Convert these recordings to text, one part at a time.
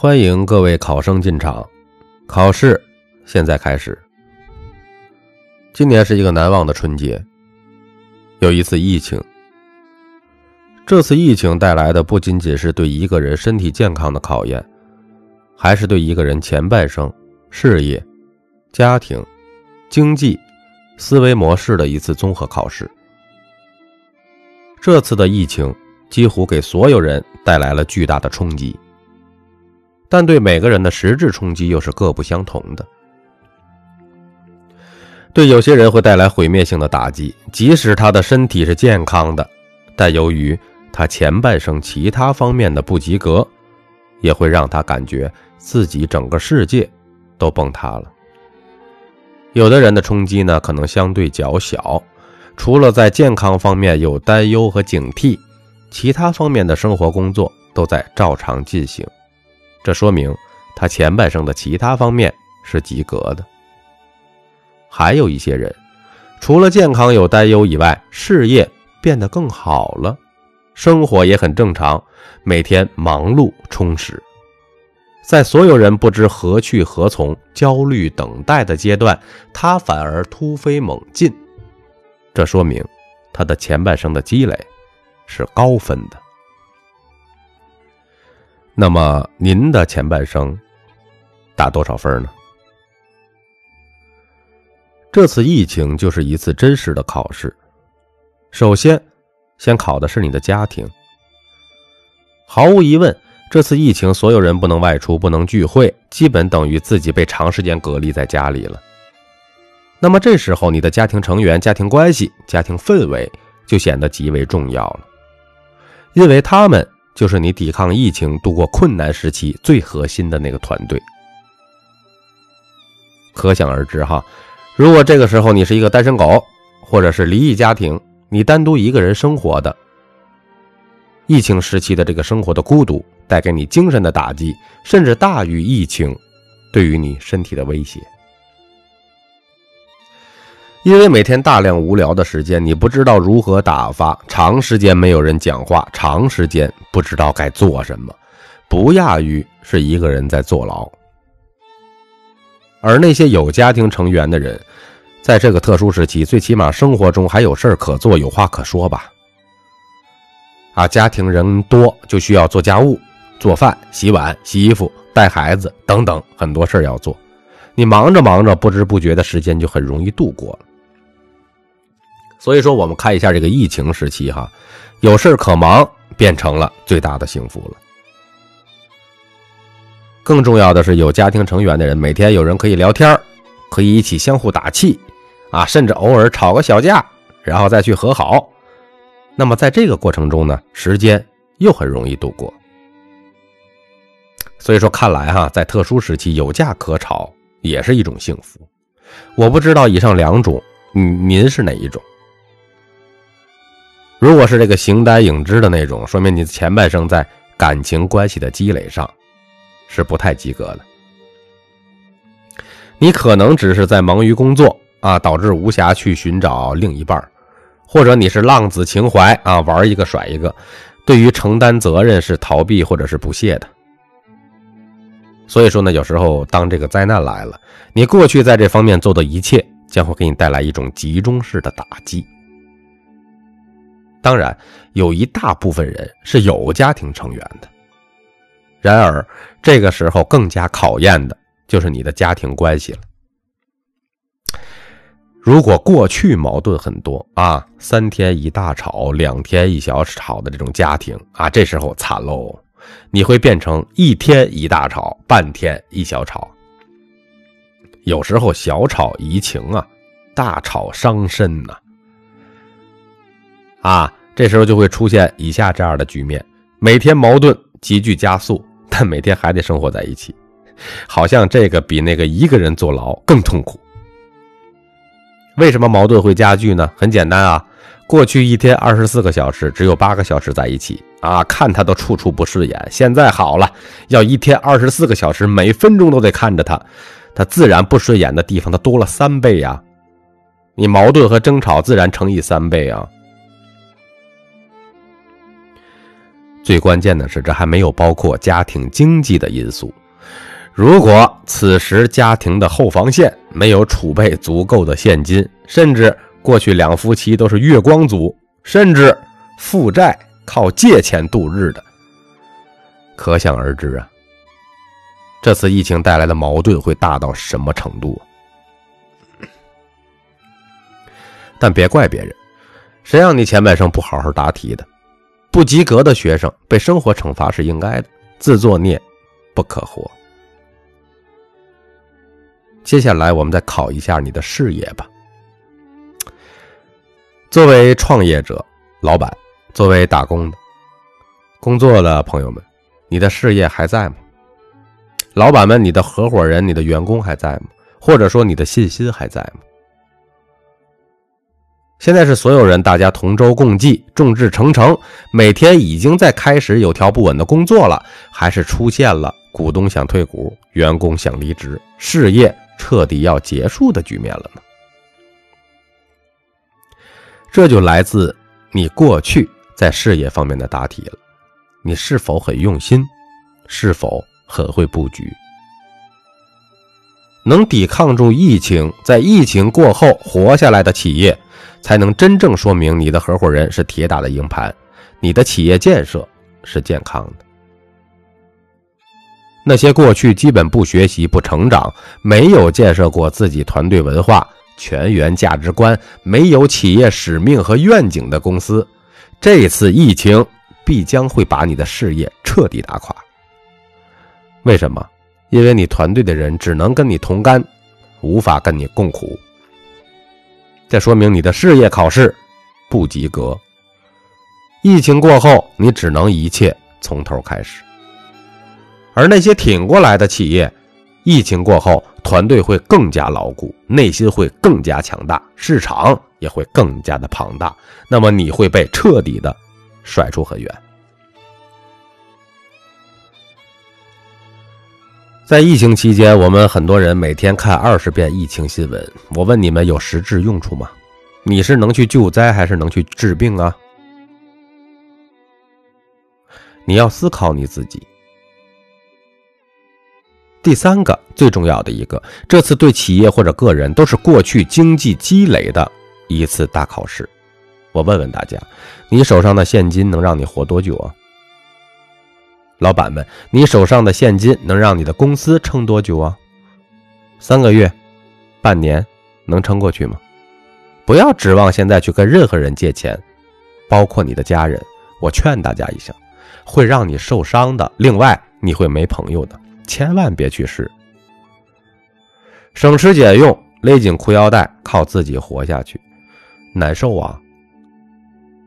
欢迎各位考生进场，考试现在开始。今年是一个难忘的春节，有一次疫情。这次疫情带来的不仅仅是对一个人身体健康的考验，还是对一个人前半生、事业、家庭、经济、思维模式的一次综合考试。这次的疫情几乎给所有人带来了巨大的冲击。但对每个人的实质冲击又是各不相同的。对有些人会带来毁灭性的打击，即使他的身体是健康的，但由于他前半生其他方面的不及格，也会让他感觉自己整个世界都崩塌了。有的人的冲击呢，可能相对较小，除了在健康方面有担忧和警惕，其他方面的生活工作都在照常进行。这说明他前半生的其他方面是及格的。还有一些人，除了健康有担忧以外，事业变得更好了，生活也很正常，每天忙碌充实。在所有人不知何去何从、焦虑等待的阶段，他反而突飞猛进。这说明他的前半生的积累是高分的。那么您的前半生打多少分呢？这次疫情就是一次真实的考试。首先，先考的是你的家庭。毫无疑问，这次疫情所有人不能外出，不能聚会，基本等于自己被长时间隔离在家里了。那么这时候，你的家庭成员、家庭关系、家庭氛围就显得极为重要了，因为他们。就是你抵抗疫情、度过困难时期最核心的那个团队，可想而知哈。如果这个时候你是一个单身狗，或者是离异家庭，你单独一个人生活的，疫情时期的这个生活的孤独，带给你精神的打击，甚至大于疫情对于你身体的威胁。因为每天大量无聊的时间，你不知道如何打发，长时间没有人讲话，长时间不知道该做什么，不亚于是一个人在坐牢。而那些有家庭成员的人，在这个特殊时期，最起码生活中还有事儿可做，有话可说吧。啊，家庭人多就需要做家务、做饭、洗碗、洗衣服、带孩子等等很多事儿要做，你忙着忙着，不知不觉的时间就很容易度过了。所以说，我们看一下这个疫情时期，哈，有事可忙变成了最大的幸福了。更重要的是，有家庭成员的人，每天有人可以聊天，可以一起相互打气，啊，甚至偶尔吵个小架，然后再去和好。那么在这个过程中呢，时间又很容易度过。所以说，看来哈，在特殊时期有架可吵也是一种幸福。我不知道以上两种，嗯，您是哪一种？如果是这个形单影只的那种，说明你前半生在感情关系的积累上是不太及格的。你可能只是在忙于工作啊，导致无暇去寻找另一半或者你是浪子情怀啊，玩一个甩一个，对于承担责任是逃避或者是不屑的。所以说呢，有时候当这个灾难来了，你过去在这方面做的一切将会给你带来一种集中式的打击。当然，有一大部分人是有家庭成员的。然而，这个时候更加考验的就是你的家庭关系了。如果过去矛盾很多啊，三天一大吵，两天一小吵的这种家庭啊，这时候惨喽，你会变成一天一大吵，半天一小吵。有时候小吵怡情啊，大吵伤身呐。啊，这时候就会出现以下这样的局面：每天矛盾急剧加速，但每天还得生活在一起，好像这个比那个一个人坐牢更痛苦。为什么矛盾会加剧呢？很简单啊，过去一天二十四个小时，只有八个小时在一起啊，看他都处处不顺眼。现在好了，要一天二十四个小时，每分钟都得看着他，他自然不顺眼的地方他多了三倍呀，你矛盾和争吵自然乘以三倍啊。最关键的是，这还没有包括家庭经济的因素。如果此时家庭的后防线没有储备足够的现金，甚至过去两夫妻都是月光族，甚至负债靠借钱度日的，可想而知啊，这次疫情带来的矛盾会大到什么程度？但别怪别人，谁让你前半生不好好答题的？不及格的学生被生活惩罚是应该的，自作孽不可活。接下来我们再考一下你的事业吧。作为创业者、老板，作为打工的、工作的朋友们，你的事业还在吗？老板们，你的合伙人、你的员工还在吗？或者说你的信心还在吗？现在是所有人大家同舟共济、众志成城，每天已经在开始有条不紊的工作了，还是出现了股东想退股、员工想离职、事业彻底要结束的局面了呢？这就来自你过去在事业方面的答题了，你是否很用心，是否很会布局？能抵抗住疫情，在疫情过后活下来的企业。才能真正说明你的合伙人是铁打的硬盘，你的企业建设是健康的。那些过去基本不学习、不成长、没有建设过自己团队文化、全员价值观、没有企业使命和愿景的公司，这次疫情必将会把你的事业彻底打垮。为什么？因为你团队的人只能跟你同甘，无法跟你共苦。这说明你的事业考试不及格。疫情过后，你只能一切从头开始。而那些挺过来的企业，疫情过后，团队会更加牢固，内心会更加强大，市场也会更加的庞大。那么你会被彻底的甩出很远。在疫情期间，我们很多人每天看二十遍疫情新闻。我问你们，有实质用处吗？你是能去救灾，还是能去治病啊？你要思考你自己。第三个最重要的一个，这次对企业或者个人都是过去经济积累的一次大考试。我问问大家，你手上的现金能让你活多久啊？老板们，你手上的现金能让你的公司撑多久啊？三个月、半年，能撑过去吗？不要指望现在去跟任何人借钱，包括你的家人。我劝大家一下，会让你受伤的。另外，你会没朋友的，千万别去试。省吃俭用，勒紧裤腰带，靠自己活下去，难受啊！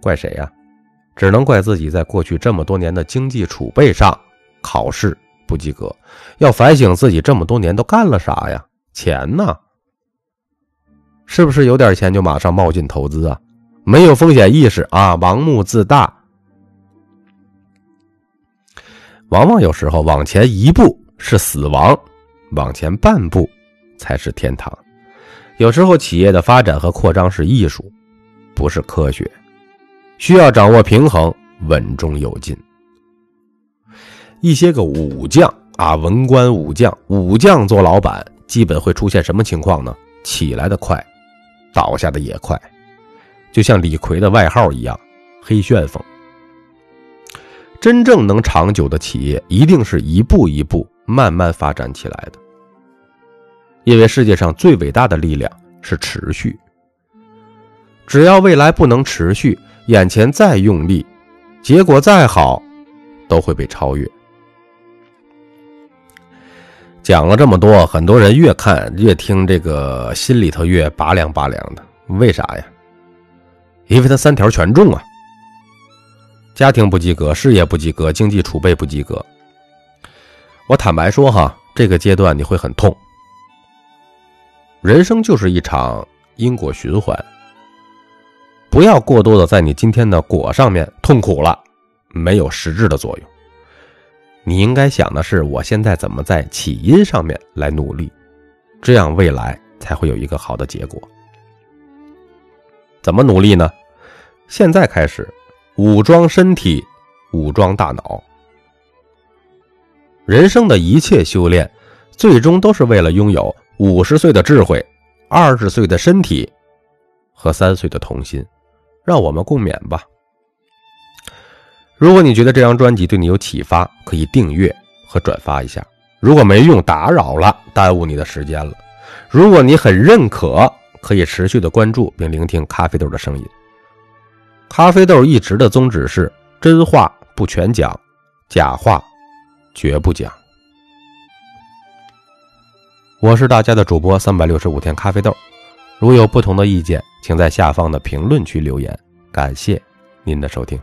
怪谁呀？只能怪自己在过去这么多年的经济储备上考试不及格，要反省自己这么多年都干了啥呀？钱呢？是不是有点钱就马上冒进投资啊？没有风险意识啊？盲目自大。往往有时候往前一步是死亡，往前半步才是天堂。有时候企业的发展和扩张是艺术，不是科学。需要掌握平衡，稳中有进。一些个武将啊，文官武将，武将做老板，基本会出现什么情况呢？起来的快，倒下的也快，就像李逵的外号一样，黑旋风。真正能长久的企业，一定是一步一步慢慢发展起来的。因为世界上最伟大的力量是持续。只要未来不能持续，眼前再用力，结果再好，都会被超越。讲了这么多，很多人越看越听，这个心里头越拔凉拔凉的。为啥呀？因为他三条全中啊：家庭不及格，事业不及格，经济储备不及格。我坦白说哈，这个阶段你会很痛。人生就是一场因果循环。不要过多的在你今天的果上面痛苦了，没有实质的作用。你应该想的是，我现在怎么在起因上面来努力，这样未来才会有一个好的结果。怎么努力呢？现在开始武装身体，武装大脑。人生的一切修炼，最终都是为了拥有五十岁的智慧、二十岁的身体和三岁的童心。让我们共勉吧。如果你觉得这张专辑对你有启发，可以订阅和转发一下。如果没用，打扰了，耽误你的时间了。如果你很认可，可以持续的关注并聆听咖啡豆的声音。咖啡豆一直的宗旨是真话不全讲，假话绝不讲。我是大家的主播三百六十五天咖啡豆，如有不同的意见，请在下方的评论区留言。感谢您的收听。